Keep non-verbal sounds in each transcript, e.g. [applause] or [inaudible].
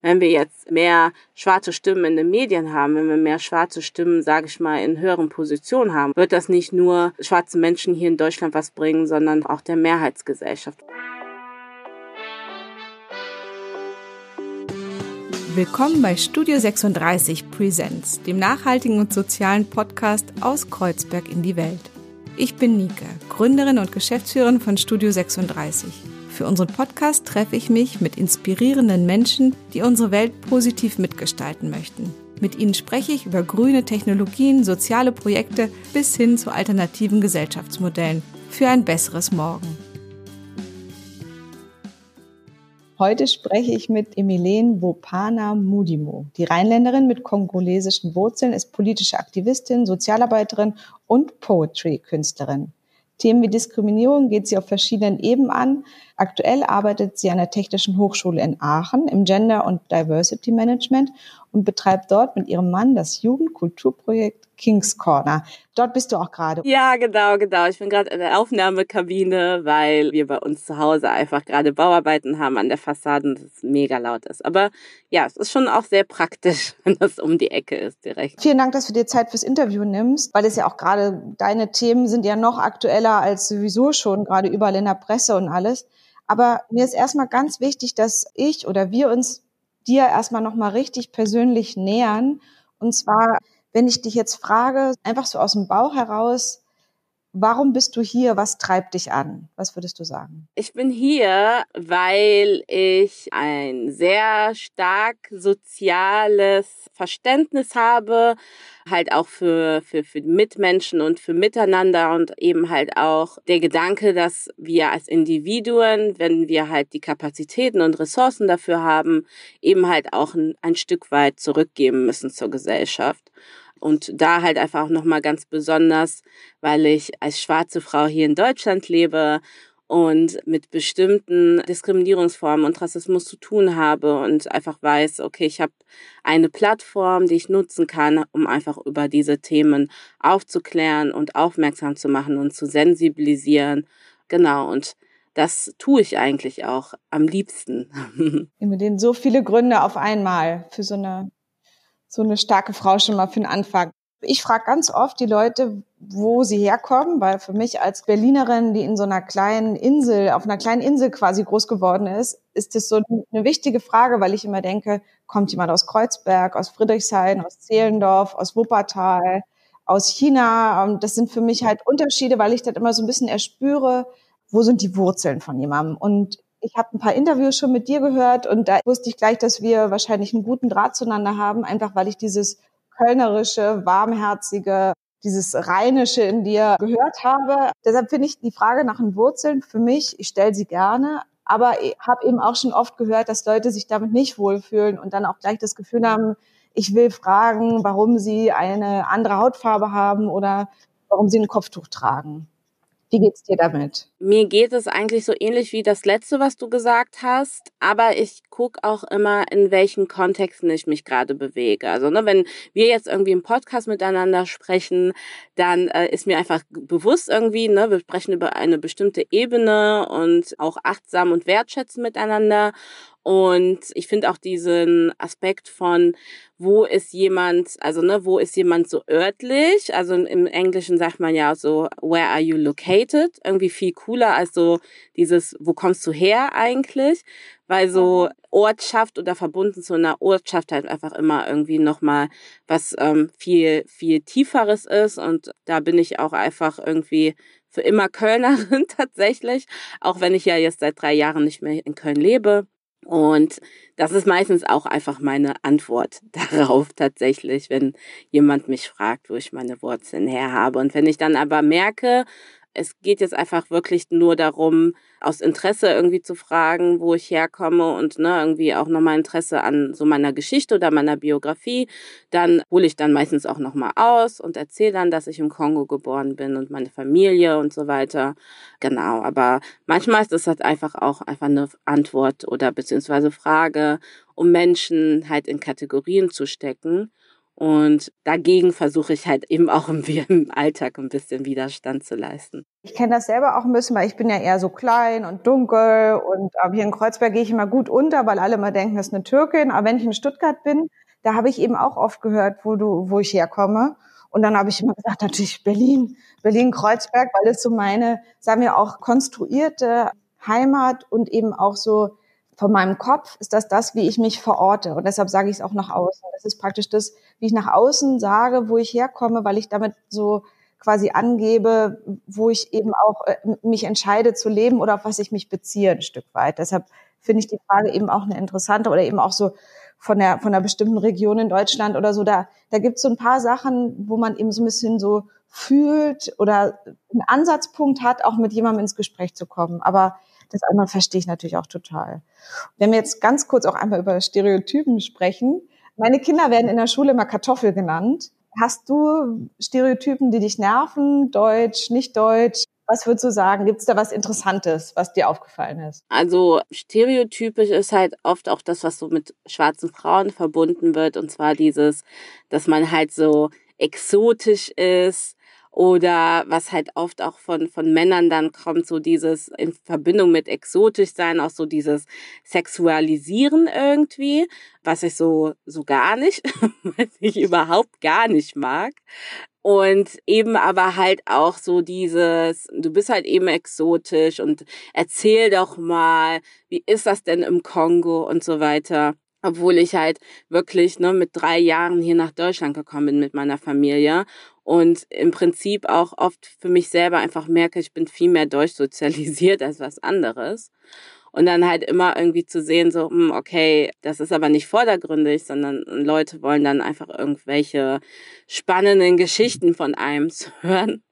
Wenn wir jetzt mehr schwarze Stimmen in den Medien haben, wenn wir mehr schwarze Stimmen, sage ich mal, in höheren Positionen haben, wird das nicht nur schwarzen Menschen hier in Deutschland was bringen, sondern auch der Mehrheitsgesellschaft. Willkommen bei Studio 36 Presents, dem nachhaltigen und sozialen Podcast aus Kreuzberg in die Welt. Ich bin Nike, Gründerin und Geschäftsführerin von Studio 36. Für unseren Podcast treffe ich mich mit inspirierenden Menschen, die unsere Welt positiv mitgestalten möchten. Mit ihnen spreche ich über grüne Technologien, soziale Projekte bis hin zu alternativen Gesellschaftsmodellen für ein besseres Morgen. Heute spreche ich mit Emilene Wopana Mudimo. Die Rheinländerin mit kongolesischen Wurzeln ist politische Aktivistin, Sozialarbeiterin und Poetry-Künstlerin. Themen wie Diskriminierung geht sie auf verschiedenen Ebenen an. Aktuell arbeitet sie an der Technischen Hochschule in Aachen im Gender und Diversity Management und betreibt dort mit ihrem Mann das Jugendkulturprojekt King's Corner. Dort bist du auch gerade. Ja, genau, genau. Ich bin gerade in der Aufnahmekabine, weil wir bei uns zu Hause einfach gerade Bauarbeiten haben an der Fassade und es mega laut ist. Aber ja, es ist schon auch sehr praktisch, [laughs] wenn das um die Ecke ist direkt. Vielen Dank, dass du dir Zeit fürs Interview nimmst, weil es ja auch gerade deine Themen sind ja noch aktueller als sowieso schon, gerade überall in der Presse und alles. Aber mir ist erstmal ganz wichtig, dass ich oder wir uns dir erstmal nochmal richtig persönlich nähern. Und zwar, wenn ich dich jetzt frage, einfach so aus dem Bauch heraus, Warum bist du hier? Was treibt dich an? Was würdest du sagen? Ich bin hier, weil ich ein sehr stark soziales Verständnis habe, halt auch für, für, für Mitmenschen und für Miteinander und eben halt auch der Gedanke, dass wir als Individuen, wenn wir halt die Kapazitäten und Ressourcen dafür haben, eben halt auch ein, ein Stück weit zurückgeben müssen zur Gesellschaft. Und da halt einfach auch nochmal ganz besonders, weil ich als schwarze Frau hier in Deutschland lebe und mit bestimmten Diskriminierungsformen und Rassismus zu tun habe und einfach weiß, okay, ich habe eine Plattform, die ich nutzen kann, um einfach über diese Themen aufzuklären und aufmerksam zu machen und zu sensibilisieren. Genau, und das tue ich eigentlich auch am liebsten. [laughs] Mit denen so viele Gründe auf einmal für so eine so eine starke Frau schon mal für den Anfang. Ich frage ganz oft die Leute, wo sie herkommen, weil für mich als Berlinerin, die in so einer kleinen Insel, auf einer kleinen Insel quasi groß geworden ist, ist das so eine wichtige Frage, weil ich immer denke, kommt jemand aus Kreuzberg, aus Friedrichshain, aus Zehlendorf, aus Wuppertal, aus China. Das sind für mich halt Unterschiede, weil ich das immer so ein bisschen erspüre, wo sind die Wurzeln von jemandem. Und ich habe ein paar Interviews schon mit dir gehört und da wusste ich gleich, dass wir wahrscheinlich einen guten Draht zueinander haben, einfach weil ich dieses kölnerische, warmherzige, dieses rheinische in dir gehört habe. Deshalb finde ich die Frage nach den Wurzeln für mich, ich stelle sie gerne, aber ich habe eben auch schon oft gehört, dass Leute sich damit nicht wohlfühlen und dann auch gleich das Gefühl haben, ich will fragen, warum sie eine andere Hautfarbe haben oder warum sie ein Kopftuch tragen. Wie geht's dir damit? Mir geht es eigentlich so ähnlich wie das letzte, was du gesagt hast, aber ich gucke auch immer, in welchen Kontexten ich mich gerade bewege. Also, ne, wenn wir jetzt irgendwie im Podcast miteinander sprechen, dann äh, ist mir einfach bewusst irgendwie, ne, wir sprechen über eine bestimmte Ebene und auch achtsam und wertschätzen miteinander. Und ich finde auch diesen Aspekt von, wo ist jemand, also ne, wo ist jemand so örtlich? Also im Englischen sagt man ja so, where are you located? Irgendwie viel cooler als so dieses, wo kommst du her eigentlich? Weil so Ortschaft oder verbunden zu einer Ortschaft halt einfach immer irgendwie nochmal was ähm, viel, viel tieferes ist. Und da bin ich auch einfach irgendwie für immer Kölnerin [laughs] tatsächlich, auch wenn ich ja jetzt seit drei Jahren nicht mehr in Köln lebe. Und das ist meistens auch einfach meine Antwort [laughs] darauf tatsächlich, wenn jemand mich fragt, wo ich meine Wurzeln her habe. Und wenn ich dann aber merke, es geht jetzt einfach wirklich nur darum, aus Interesse irgendwie zu fragen, wo ich herkomme und ne, irgendwie auch nochmal Interesse an so meiner Geschichte oder meiner Biografie. Dann hole ich dann meistens auch nochmal aus und erzähle dann, dass ich im Kongo geboren bin und meine Familie und so weiter. Genau, aber manchmal ist das halt einfach auch einfach eine Antwort oder beziehungsweise Frage, um Menschen halt in Kategorien zu stecken Und dagegen versuche ich halt eben auch im, [laughs] Alltag ein bisschen Widerstand zu leisten. Ich kenne das selber auch ein bisschen, weil ich bin ja eher so klein und dunkel und aber hier in Kreuzberg gehe ich immer gut unter, weil alle immer denken, das ist eine Türkin. Aber wenn ich in Stuttgart bin, da habe ich eben auch oft gehört, wo du, wo ich herkomme. Und dann habe ich immer gesagt, natürlich Berlin, Berlin-Kreuzberg, weil es so meine, sagen wir auch, konstruierte Heimat und eben auch so von meinem Kopf ist das das, wie ich mich verorte. Und deshalb sage ich es auch nach außen. Das ist praktisch das, wie ich nach außen sage, wo ich herkomme, weil ich damit so quasi angebe, wo ich eben auch äh, mich entscheide zu leben oder auf was ich mich beziehe ein Stück weit. Deshalb finde ich die Frage eben auch eine interessante oder eben auch so von der von einer bestimmten Region in Deutschland oder so. Da da gibt es so ein paar Sachen, wo man eben so ein bisschen so fühlt oder einen Ansatzpunkt hat, auch mit jemandem ins Gespräch zu kommen. Aber das andere verstehe ich natürlich auch total. Wenn wir jetzt ganz kurz auch einmal über Stereotypen sprechen. Meine Kinder werden in der Schule immer Kartoffel genannt. Hast du Stereotypen, die dich nerven? Deutsch, nicht deutsch? Was würdest du sagen? Gibt es da was Interessantes, was dir aufgefallen ist? Also stereotypisch ist halt oft auch das, was so mit schwarzen Frauen verbunden wird. Und zwar dieses, dass man halt so exotisch ist, oder was halt oft auch von, von Männern dann kommt, so dieses in Verbindung mit exotisch sein, auch so dieses Sexualisieren irgendwie, was ich so, so gar nicht, [laughs] was ich überhaupt gar nicht mag. Und eben aber halt auch so dieses, du bist halt eben exotisch und erzähl doch mal, wie ist das denn im Kongo und so weiter obwohl ich halt wirklich ne, mit drei Jahren hier nach Deutschland gekommen bin mit meiner Familie und im Prinzip auch oft für mich selber einfach merke, ich bin viel mehr durchsozialisiert [laughs] als was anderes. Und dann halt immer irgendwie zu sehen, so, hm, okay, das ist aber nicht vordergründig, sondern Leute wollen dann einfach irgendwelche spannenden Geschichten von einem [laughs] zu hören,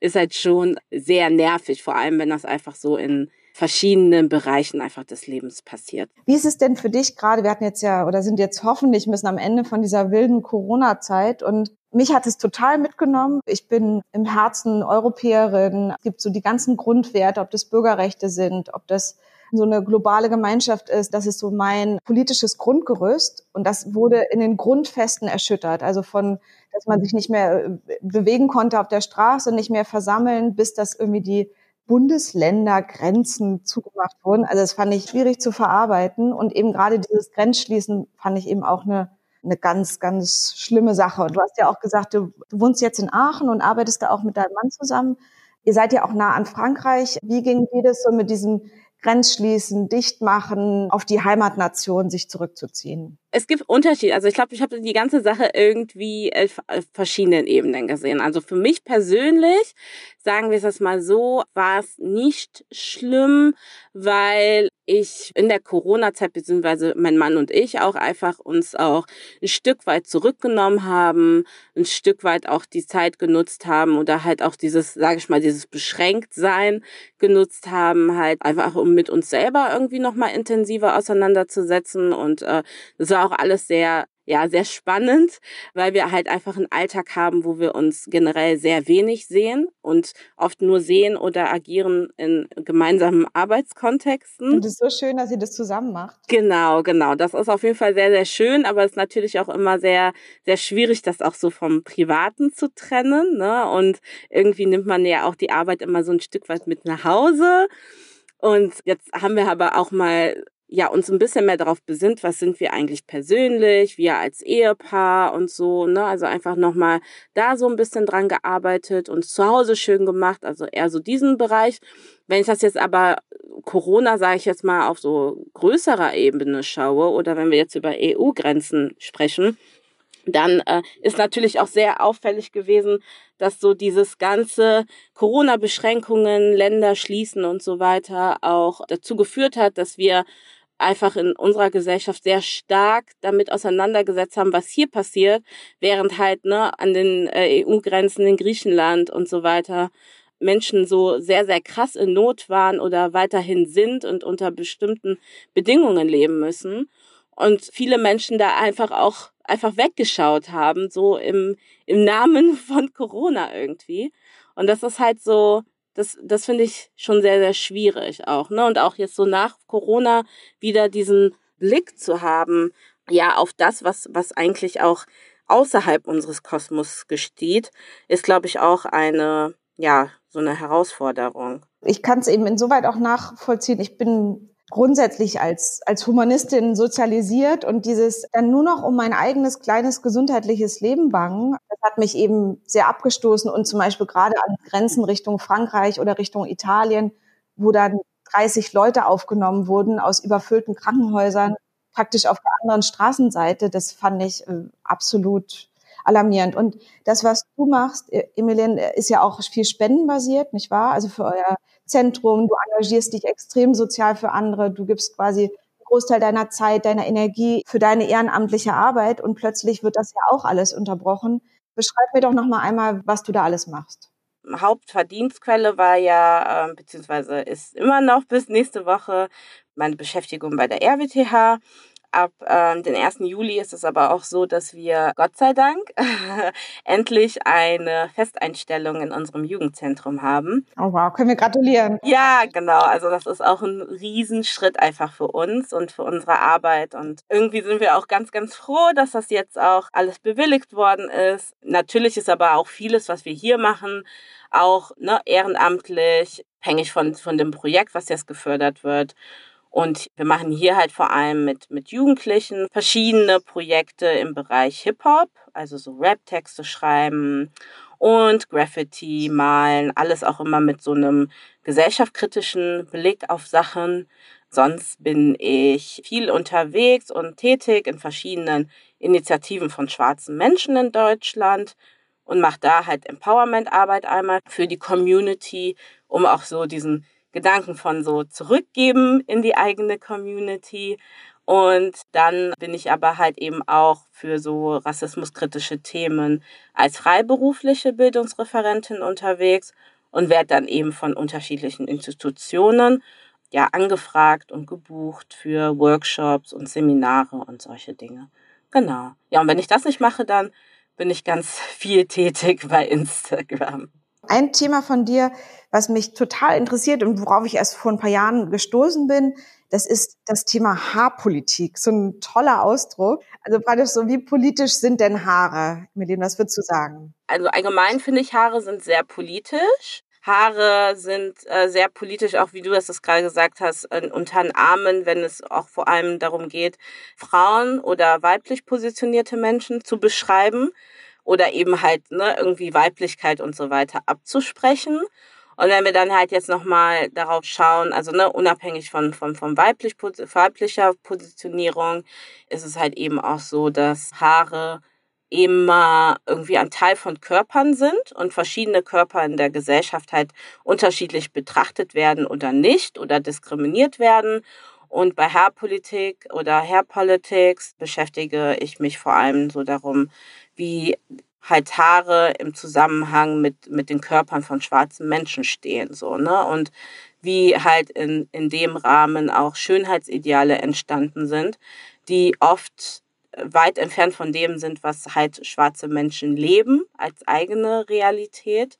ist halt schon sehr nervig, vor allem wenn das einfach so in verschiedenen Bereichen einfach des Lebens passiert. Wie ist es denn für dich gerade? Wir hatten jetzt ja oder sind jetzt hoffentlich müssen am Ende von dieser wilden Corona-Zeit und mich hat es total mitgenommen. Ich bin im Herzen Europäerin. Es gibt so die ganzen Grundwerte, ob das Bürgerrechte sind, ob das so eine globale Gemeinschaft ist. Das ist so mein politisches Grundgerüst. Und das wurde in den Grundfesten erschüttert. Also von, dass man sich nicht mehr äh, bewegen konnte auf der Straße, nicht mehr versammeln, bis das irgendwie die Bundesländergrenzen zugemacht wurden. Also das fand ich schwierig zu verarbeiten. Und eben gerade dieses Grenzschließen fand ich eben auch eine eine ganz, ganz schlimme Sache. Und du hast ja auch gesagt, du, du wohnst jetzt in Aachen und arbeitest da auch mit deinem Mann zusammen. Ihr seid ja auch nah an Frankreich. Wie ging dir das so mit diesem Grenzschließen, Dichtmachen, auf die Heimatnation sich zurückzuziehen? Es gibt Unterschiede. Also ich glaube, ich habe die ganze Sache irgendwie auf verschiedenen Ebenen gesehen. Also für mich persönlich, sagen wir es jetzt mal so, war es nicht schlimm, weil ich in der Corona-Zeit, beziehungsweise mein Mann und ich auch einfach uns auch ein Stück weit zurückgenommen haben, ein Stück weit auch die Zeit genutzt haben oder halt auch dieses, sage ich mal, dieses Beschränktsein genutzt haben, halt einfach um mit uns selber irgendwie nochmal intensiver auseinanderzusetzen. Und äh, das war auch alles sehr ja, sehr spannend, weil wir halt einfach einen Alltag haben, wo wir uns generell sehr wenig sehen und oft nur sehen oder agieren in gemeinsamen Arbeitskontexten. Und es ist so schön, dass ihr das zusammen macht. Genau, genau. Das ist auf jeden Fall sehr, sehr schön, aber es ist natürlich auch immer sehr, sehr schwierig, das auch so vom Privaten zu trennen. Ne? Und irgendwie nimmt man ja auch die Arbeit immer so ein Stück weit mit nach Hause. Und jetzt haben wir aber auch mal ja, uns ein bisschen mehr darauf besinnt, was sind wir eigentlich persönlich, wir als Ehepaar und so, ne? Also einfach nochmal da so ein bisschen dran gearbeitet, und zu Hause schön gemacht, also eher so diesen Bereich. Wenn ich das jetzt aber Corona, sage ich jetzt mal, auf so größerer Ebene schaue oder wenn wir jetzt über EU-Grenzen sprechen, dann äh, ist natürlich auch sehr auffällig gewesen, dass so dieses ganze Corona-Beschränkungen, Länder schließen und so weiter auch dazu geführt hat, dass wir einfach in unserer Gesellschaft sehr stark damit auseinandergesetzt haben, was hier passiert, während halt ne, an den äh, EU-Grenzen in Griechenland und so weiter Menschen so sehr, sehr krass in Not waren oder weiterhin sind und unter bestimmten Bedingungen leben müssen. Und viele Menschen da einfach auch einfach weggeschaut haben, so im, im Namen [laughs] von Corona irgendwie. Und das ist halt so, das, das finde ich schon sehr, sehr schwierig auch. Ne? Und auch jetzt so nach Corona wieder diesen Blick zu haben, ja, auf das, was, was eigentlich auch außerhalb unseres Kosmos gesteht, ist, glaube ich, auch eine, ja, so eine Herausforderung. Ich kann es eben insoweit auch nachvollziehen. Ich bin grundsätzlich als, als Humanistin sozialisiert und dieses dann nur noch um mein eigenes kleines gesundheitliches Leben bangen, das hat mich eben sehr abgestoßen und zum Beispiel gerade an Grenzen Richtung Frankreich oder Richtung Italien, wo dann 30 Leute aufgenommen wurden aus überfüllten Krankenhäusern, praktisch auf der anderen Straßenseite, das fand ich äh, absolut alarmierend. Und das, was du machst, äh, Emilien, ist ja auch viel spendenbasiert, nicht wahr? Also für euer Zentrum, du engagierst dich extrem sozial für andere, du gibst quasi einen Großteil deiner Zeit, deiner Energie für deine ehrenamtliche Arbeit und plötzlich wird das ja auch alles unterbrochen. Beschreib mir doch noch mal einmal, was du da alles machst. Hauptverdienstquelle war ja, äh, beziehungsweise ist immer noch bis nächste Woche meine Beschäftigung bei der RWTH. Ab ähm, den 1. Juli ist es aber auch so, dass wir, Gott sei Dank, [laughs] endlich eine Festeinstellung in unserem Jugendzentrum haben. Oh wow, können wir gratulieren. Ja, genau. Also das ist auch ein Riesenschritt einfach für uns und für unsere Arbeit. Und irgendwie sind wir auch ganz, ganz froh, dass das jetzt auch alles bewilligt worden ist. Natürlich ist aber auch vieles, was wir hier machen, auch ne, ehrenamtlich, abhängig von, von dem Projekt, was jetzt gefördert wird. Und wir machen hier halt vor allem mit, mit Jugendlichen verschiedene Projekte im Bereich Hip-Hop, also so Rap-Texte schreiben und Graffiti malen, alles auch immer mit so einem gesellschaftskritischen Blick auf Sachen. Sonst bin ich viel unterwegs und tätig in verschiedenen Initiativen von schwarzen Menschen in Deutschland und mache da halt Empowerment-Arbeit einmal für die Community, um auch so diesen Gedanken von so zurückgeben in die eigene Community. Und dann bin ich aber halt eben auch für so rassismuskritische Themen als freiberufliche Bildungsreferentin unterwegs und werde dann eben von unterschiedlichen Institutionen ja angefragt und gebucht für Workshops und Seminare und solche Dinge. Genau. Ja, und wenn ich das nicht mache, dann bin ich ganz [laughs] viel tätig bei Instagram. Ein Thema von dir, was mich total interessiert und worauf ich erst vor ein paar Jahren gestoßen bin, das ist das Thema Haarpolitik. So ein toller Ausdruck. Also praktisch so, wie politisch sind denn Haare? Mit dem, was würdest du sagen? Also allgemein finde ich, Haare sind sehr politisch. Haare sind äh, sehr politisch, auch wie du das gerade gesagt hast, äh, unter den Armen, wenn es auch vor allem darum geht, Frauen oder weiblich positionierte Menschen zu beschreiben oder eben halt ne, irgendwie Weiblichkeit und so weiter abzusprechen. Und wenn wir dann halt jetzt nochmal darauf schauen, also ne, unabhängig von, von, von weiblich, weiblicher Positionierung, ist es halt eben auch so, dass Haare immer irgendwie ein Teil von Körpern sind und verschiedene Körper in der Gesellschaft halt unterschiedlich betrachtet werden oder nicht oder diskriminiert werden. Und bei Hairpolitik oder Hairpolitics beschäftige ich mich vor allem so darum, wie halt Haare im Zusammenhang mit, mit den Körpern von schwarzen Menschen stehen, so, ne? Und wie halt in, in dem Rahmen auch Schönheitsideale entstanden sind, die oft weit entfernt von dem sind, was halt schwarze Menschen leben als eigene Realität.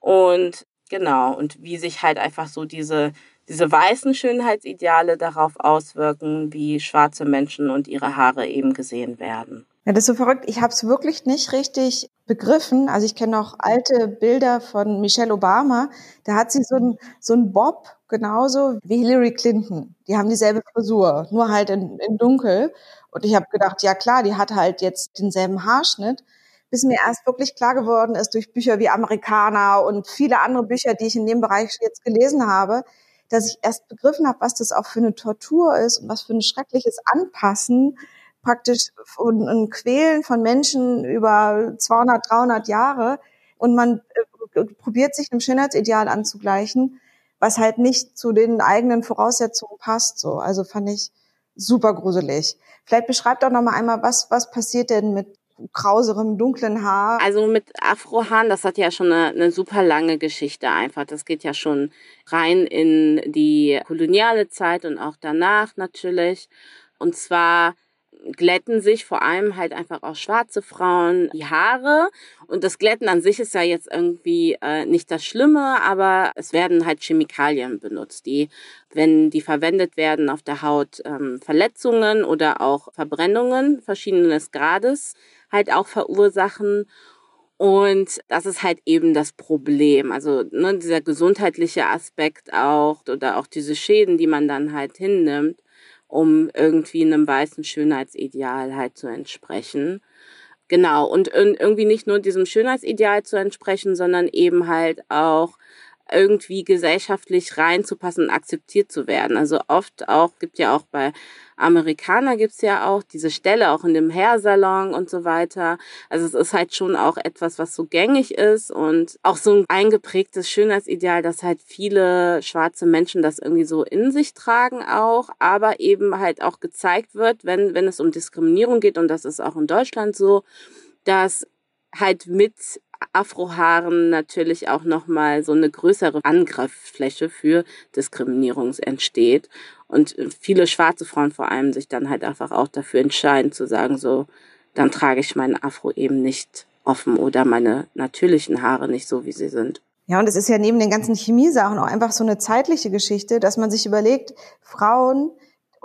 Und genau, und wie sich halt einfach so diese, diese weißen Schönheitsideale darauf auswirken, wie schwarze Menschen und ihre Haare eben gesehen werden. Ja, das ist so verrückt. Ich habe es wirklich nicht richtig begriffen. Also ich kenne noch alte Bilder von Michelle Obama. Da hat sie so ein so ein Bob genauso wie Hillary Clinton. Die haben dieselbe Frisur, nur halt in, in dunkel. Und ich habe gedacht, ja klar, die hat halt jetzt denselben Haarschnitt. Bis mir erst wirklich klar geworden ist durch Bücher wie Amerikaner und viele andere Bücher, die ich in dem Bereich jetzt gelesen habe, dass ich erst begriffen habe, was das auch für eine Tortur ist und was für ein schreckliches Anpassen praktisch ein Quälen von Menschen über 200, 300 Jahre und man äh, probiert sich einem Schönheitsideal anzugleichen, was halt nicht zu den eigenen Voraussetzungen passt. So, also fand ich super gruselig. Vielleicht beschreibt doch noch mal einmal, was was passiert denn mit krauserem, dunklen Haar. Also mit Afrohaaren, das hat ja schon eine, eine super lange Geschichte einfach. Das geht ja schon rein in die koloniale Zeit und auch danach natürlich. Und zwar glätten sich vor allem halt einfach auch schwarze Frauen die Haare. Und das Glätten an sich ist ja jetzt irgendwie äh, nicht das Schlimme, aber es werden halt Chemikalien benutzt, die, wenn die verwendet werden auf der Haut, ähm, Verletzungen oder auch Verbrennungen verschiedenes Grades halt auch verursachen. Und das ist halt eben das Problem. Also ne, dieser gesundheitliche Aspekt auch oder auch diese Schäden, die man dann halt hinnimmt, um irgendwie einem weißen Schönheitsideal halt zu entsprechen. Genau, und irgendwie nicht nur diesem Schönheitsideal zu entsprechen, sondern eben halt auch irgendwie gesellschaftlich reinzupassen und akzeptiert zu werden. Also oft auch, gibt ja auch bei Amerikaner gibt's ja auch diese Stelle, auch in dem Hairsalon und so weiter. Also es ist halt schon auch etwas, was so gängig ist und auch so ein eingeprägtes Schönheitsideal, dass halt viele schwarze Menschen das irgendwie so in sich tragen auch, aber eben halt auch gezeigt wird, wenn, wenn es um Diskriminierung geht und das ist auch in Deutschland so, dass halt mit Afrohaaren natürlich auch nochmal so eine größere Angriffsfläche für Diskriminierung entsteht. Und viele schwarze Frauen vor allem sich dann halt einfach auch dafür entscheiden zu sagen, so, dann trage ich meinen Afro eben nicht offen oder meine natürlichen Haare nicht so, wie sie sind. Ja, und es ist ja neben den ganzen Chemiesachen auch einfach so eine zeitliche Geschichte, dass man sich überlegt, Frauen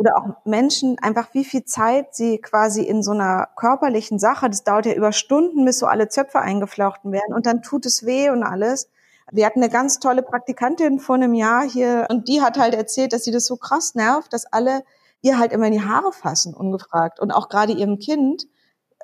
oder auch Menschen einfach, wie viel Zeit sie quasi in so einer körperlichen Sache, das dauert ja über Stunden, bis so alle Zöpfe eingeflochten werden und dann tut es weh und alles. Wir hatten eine ganz tolle Praktikantin vor einem Jahr hier und die hat halt erzählt, dass sie das so krass nervt, dass alle ihr halt immer in die Haare fassen, ungefragt. Und auch gerade ihrem Kind,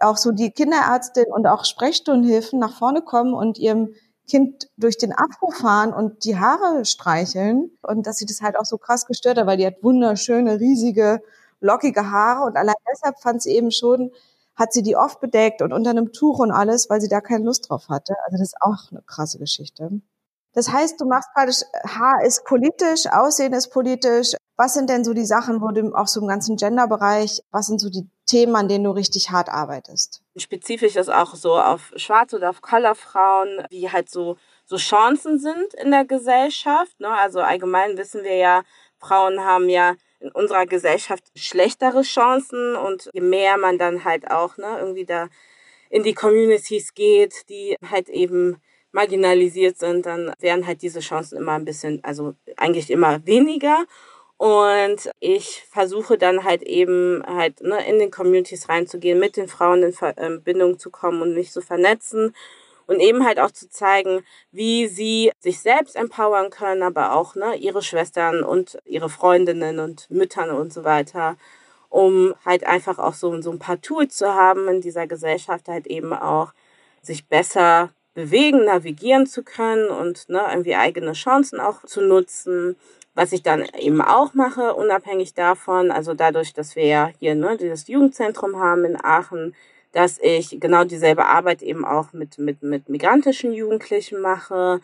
auch so die Kinderärztin und auch Sprechstundenhilfen nach vorne kommen und ihrem Kind durch den Afro fahren und die Haare streicheln und dass sie das halt auch so krass gestört hat, weil die hat wunderschöne, riesige, lockige Haare und allein deshalb fand sie eben schon, hat sie die oft bedeckt und unter einem Tuch und alles, weil sie da keine Lust drauf hatte. Also das ist auch eine krasse Geschichte. Das heißt, du machst praktisch, Haar ist politisch, Aussehen ist politisch. Was sind denn so die Sachen, wo du auch so im ganzen Gender-Bereich, was sind so die Themen, an denen du richtig hart arbeitest? Spezifisch ist auch so auf Schwarz- oder auf Color-Frauen, wie halt so, so Chancen sind in der Gesellschaft. Ne? Also allgemein wissen wir ja, Frauen haben ja in unserer Gesellschaft schlechtere Chancen und je mehr man dann halt auch ne, irgendwie da in die Communities geht, die halt eben marginalisiert sind, dann werden halt diese Chancen immer ein bisschen, also eigentlich immer weniger. Und ich versuche dann halt eben halt ne, in den Communities reinzugehen, mit den Frauen in Verbindung ähm, zu kommen und mich zu vernetzen und eben halt auch zu zeigen, wie sie sich selbst empowern können, aber auch ne, ihre Schwestern und ihre Freundinnen und Müttern und so weiter, um halt einfach auch so, so ein paar Tools zu haben in dieser Gesellschaft, halt eben auch sich besser bewegen, navigieren zu können und ne, irgendwie eigene Chancen auch zu nutzen was ich dann eben auch mache, unabhängig davon, also dadurch, dass wir ja hier ne, dieses Jugendzentrum haben in Aachen, dass ich genau dieselbe Arbeit eben auch mit, mit, mit migrantischen Jugendlichen mache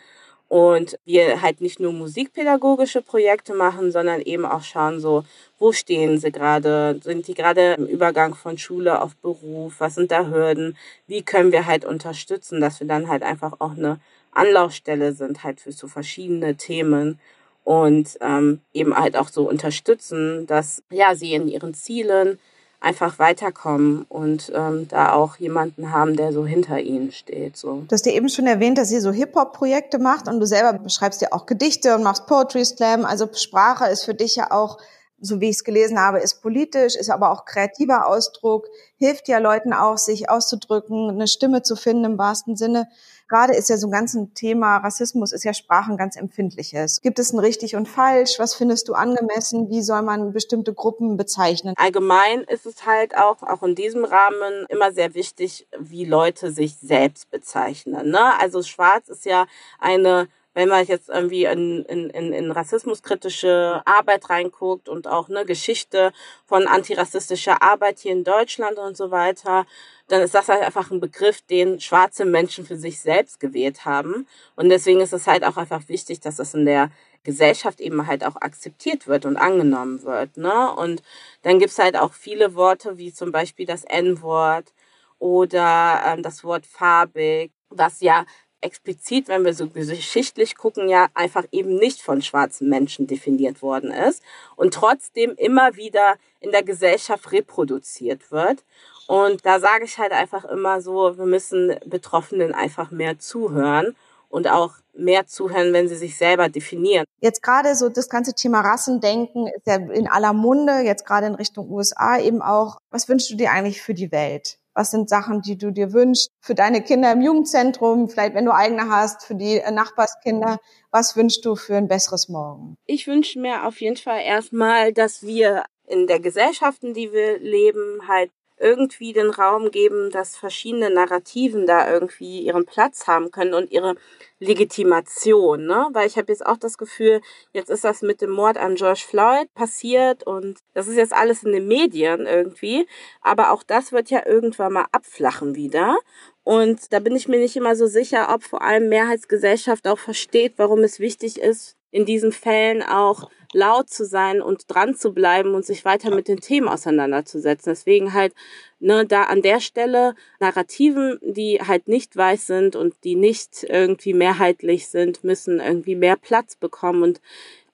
und wir halt nicht nur musikpädagogische Projekte machen, sondern eben auch schauen so, wo stehen sie gerade? Sind die gerade im Übergang von Schule auf Beruf? Was sind da Hürden? Wie können wir halt unterstützen, dass wir dann halt einfach auch eine Anlaufstelle sind halt für so verschiedene Themen und ähm, eben halt auch so unterstützen, dass ja sie in ihren Zielen einfach weiterkommen und ähm, da auch jemanden haben, der so hinter ihnen steht. So. Du hast dir eben schon erwähnt, dass ihr so Hip-Hop-Projekte macht und du selber beschreibst ja auch Gedichte und machst Poetry Slam. Also Sprache ist für dich ja auch, so wie ich es gelesen habe, ist politisch, ist aber auch kreativer Ausdruck, hilft ja Leuten auch, sich auszudrücken, eine Stimme zu finden im wahrsten Sinne gerade ist ja so ein ganzes Thema Rassismus ist ja Sprachen ganz empfindliches. Gibt es ein richtig und falsch? Was findest du angemessen? Wie soll man bestimmte Gruppen bezeichnen? Allgemein ist es halt auch, auch in diesem Rahmen immer sehr wichtig, wie Leute sich selbst bezeichnen. Ne? Also schwarz ist ja eine wenn man jetzt irgendwie in, in, in, in rassismuskritische Arbeit reinguckt und auch eine Geschichte von antirassistischer Arbeit hier in Deutschland und so weiter, dann ist das halt einfach ein Begriff, den schwarze Menschen für sich selbst gewählt haben. Und deswegen ist es halt auch einfach wichtig, dass das in der Gesellschaft eben halt auch akzeptiert wird und angenommen wird. Ne? Und dann gibt's halt auch viele Worte, wie zum Beispiel das N-Wort oder ähm, das Wort farbig, was ja explizit, wenn wir so geschichtlich gucken, ja einfach eben nicht von schwarzen Menschen definiert worden ist und trotzdem immer wieder in der Gesellschaft reproduziert wird. Und da sage ich halt einfach immer so, wir müssen Betroffenen einfach mehr zuhören und auch mehr zuhören, wenn sie sich selber definieren. Jetzt gerade so das ganze Thema Rassendenken ist ja in aller Munde, jetzt gerade in Richtung USA eben auch. Was wünschst du dir eigentlich für die Welt? Was sind Sachen, die du dir wünschst für deine Kinder im Jugendzentrum, vielleicht wenn du eigene hast, für die Nachbarskinder? Was wünschst du für ein besseres Morgen? Ich wünsche mir auf jeden Fall erstmal, dass wir in der Gesellschaft, in die wir leben, halt irgendwie den Raum geben, dass verschiedene Narrativen da irgendwie ihren Platz haben können und ihre Legitimation, ne? Weil ich habe jetzt auch das Gefühl, jetzt ist das mit dem Mord an George Floyd passiert und das ist jetzt alles in den Medien irgendwie, aber auch das wird ja irgendwann mal abflachen wieder. Und da bin ich mir nicht immer so sicher, ob vor allem Mehrheitsgesellschaft auch versteht, warum es wichtig ist, in diesen Fällen auch laut zu sein und dran zu bleiben und sich weiter mit den Themen auseinanderzusetzen. Deswegen halt, ne, da an der Stelle Narrativen, die halt nicht weiß sind und die nicht irgendwie mehrheitlich sind, müssen irgendwie mehr Platz bekommen und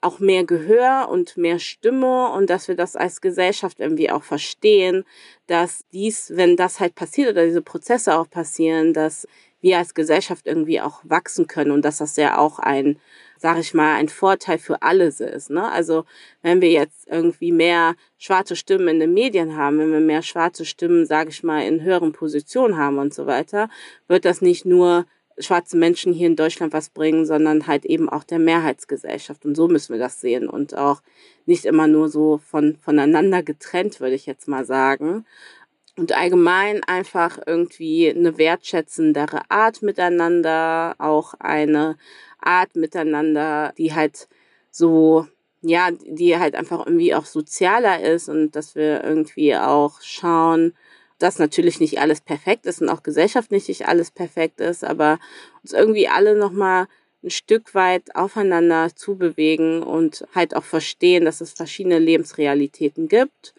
auch mehr Gehör und mehr Stimme und dass wir das als Gesellschaft irgendwie auch verstehen, dass dies, wenn das halt passiert oder diese Prozesse auch passieren, dass wir als Gesellschaft irgendwie auch wachsen können und dass das ja auch ein sage ich mal, ein Vorteil für alles ist. Ne? Also wenn wir jetzt irgendwie mehr schwarze Stimmen in den Medien haben, wenn wir mehr schwarze Stimmen, sage ich mal, in höheren Positionen haben und so weiter, wird das nicht nur schwarze Menschen hier in Deutschland was bringen, sondern halt eben auch der Mehrheitsgesellschaft. Und so müssen wir das sehen und auch nicht immer nur so von, voneinander getrennt, würde ich jetzt mal sagen. Und allgemein einfach irgendwie eine wertschätzendere Art miteinander, auch eine Art miteinander, die halt so, ja, die halt einfach irgendwie auch sozialer ist und dass wir irgendwie auch schauen, dass natürlich nicht alles perfekt ist und auch gesellschaftlich nicht alles perfekt ist, aber uns irgendwie alle nochmal ein Stück weit aufeinander zubewegen und halt auch verstehen, dass es verschiedene Lebensrealitäten gibt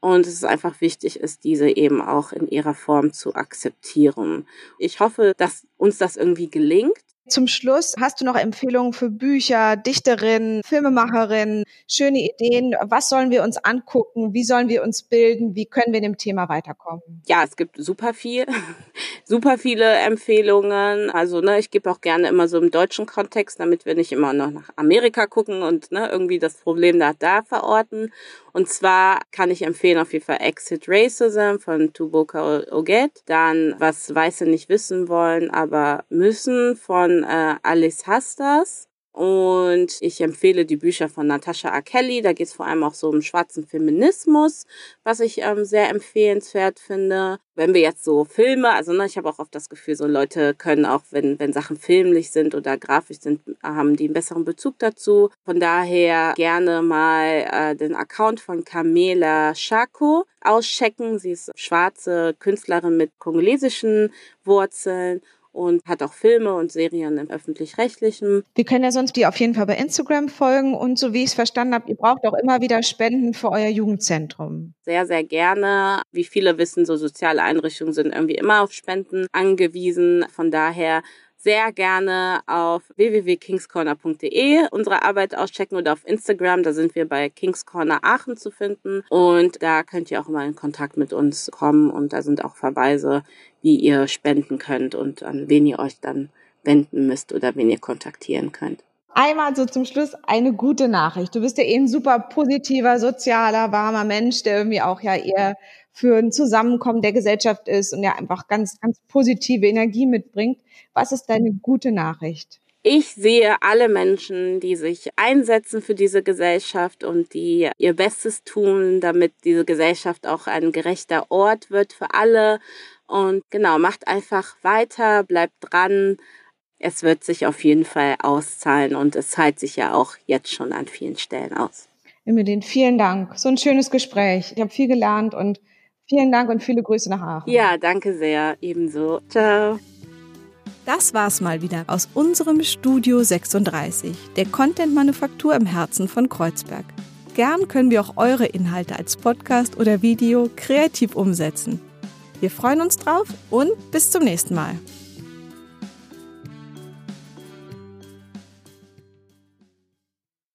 und es ist einfach wichtig ist, diese eben auch in ihrer Form zu akzeptieren. Ich hoffe, dass uns das irgendwie gelingt zum Schluss hast du noch Empfehlungen für Bücher, Dichterinnen, Filmemacherinnen, schöne Ideen. Was sollen wir uns angucken? Wie sollen wir uns bilden? Wie können wir in dem Thema weiterkommen? Ja, es gibt super viel, [laughs] super viele Empfehlungen. Also, ne, ich gebe auch gerne immer so im deutschen Kontext, damit wir nicht immer noch nach Amerika gucken und ne, irgendwie das Problem da, da verorten. Und zwar kann ich empfehlen auf jeden Fall Exit Racism von Tuboka Oget. Dann Was Weiße nicht wissen wollen, aber müssen von äh, Alice Hastas. Und ich empfehle die Bücher von Natasha A. Kelly. Da geht es vor allem auch so um schwarzen Feminismus, was ich ähm, sehr empfehlenswert finde. Wenn wir jetzt so Filme, also ne, ich habe auch oft das Gefühl, so Leute können auch, wenn, wenn Sachen filmlich sind oder grafisch sind, haben die einen besseren Bezug dazu. Von daher gerne mal äh, den Account von Camela Schako auschecken. Sie ist schwarze Künstlerin mit kongolesischen Wurzeln und hat auch Filme und Serien im öffentlich-rechtlichen. Wir können ja sonst die auf jeden Fall bei Instagram folgen und so wie ich es verstanden habe, ihr braucht auch immer wieder Spenden für euer Jugendzentrum. Sehr, sehr gerne. Wie viele wissen, so soziale Einrichtungen sind irgendwie immer auf Spenden angewiesen. Von daher sehr gerne auf www.kingscorner.de unsere Arbeit auschecken oder auf Instagram. Da sind wir bei Kingscorner Aachen zu finden. Und da könnt ihr auch immer in Kontakt mit uns kommen. Und da sind auch Verweise, wie ihr spenden könnt und an wen ihr euch dann wenden müsst oder wen ihr kontaktieren könnt. Einmal so zum Schluss eine gute Nachricht. Du bist ja eh ein super positiver, sozialer, warmer Mensch, der irgendwie auch ja eher für ein Zusammenkommen der Gesellschaft ist und ja einfach ganz, ganz positive Energie mitbringt. Was ist deine gute Nachricht? Ich sehe alle Menschen, die sich einsetzen für diese Gesellschaft und die ihr Bestes tun, damit diese Gesellschaft auch ein gerechter Ort wird für alle. Und genau, macht einfach weiter, bleibt dran, es wird sich auf jeden Fall auszahlen und es zahlt sich ja auch jetzt schon an vielen Stellen aus. Emmeline, vielen Dank. So ein schönes Gespräch. Ich habe viel gelernt und vielen Dank und viele Grüße nach Aachen. Ja, danke sehr. Ebenso. Ciao. Das war's mal wieder aus unserem Studio 36, der Content-Manufaktur im Herzen von Kreuzberg. Gern können wir auch eure Inhalte als Podcast oder Video kreativ umsetzen. Wir freuen uns drauf und bis zum nächsten Mal.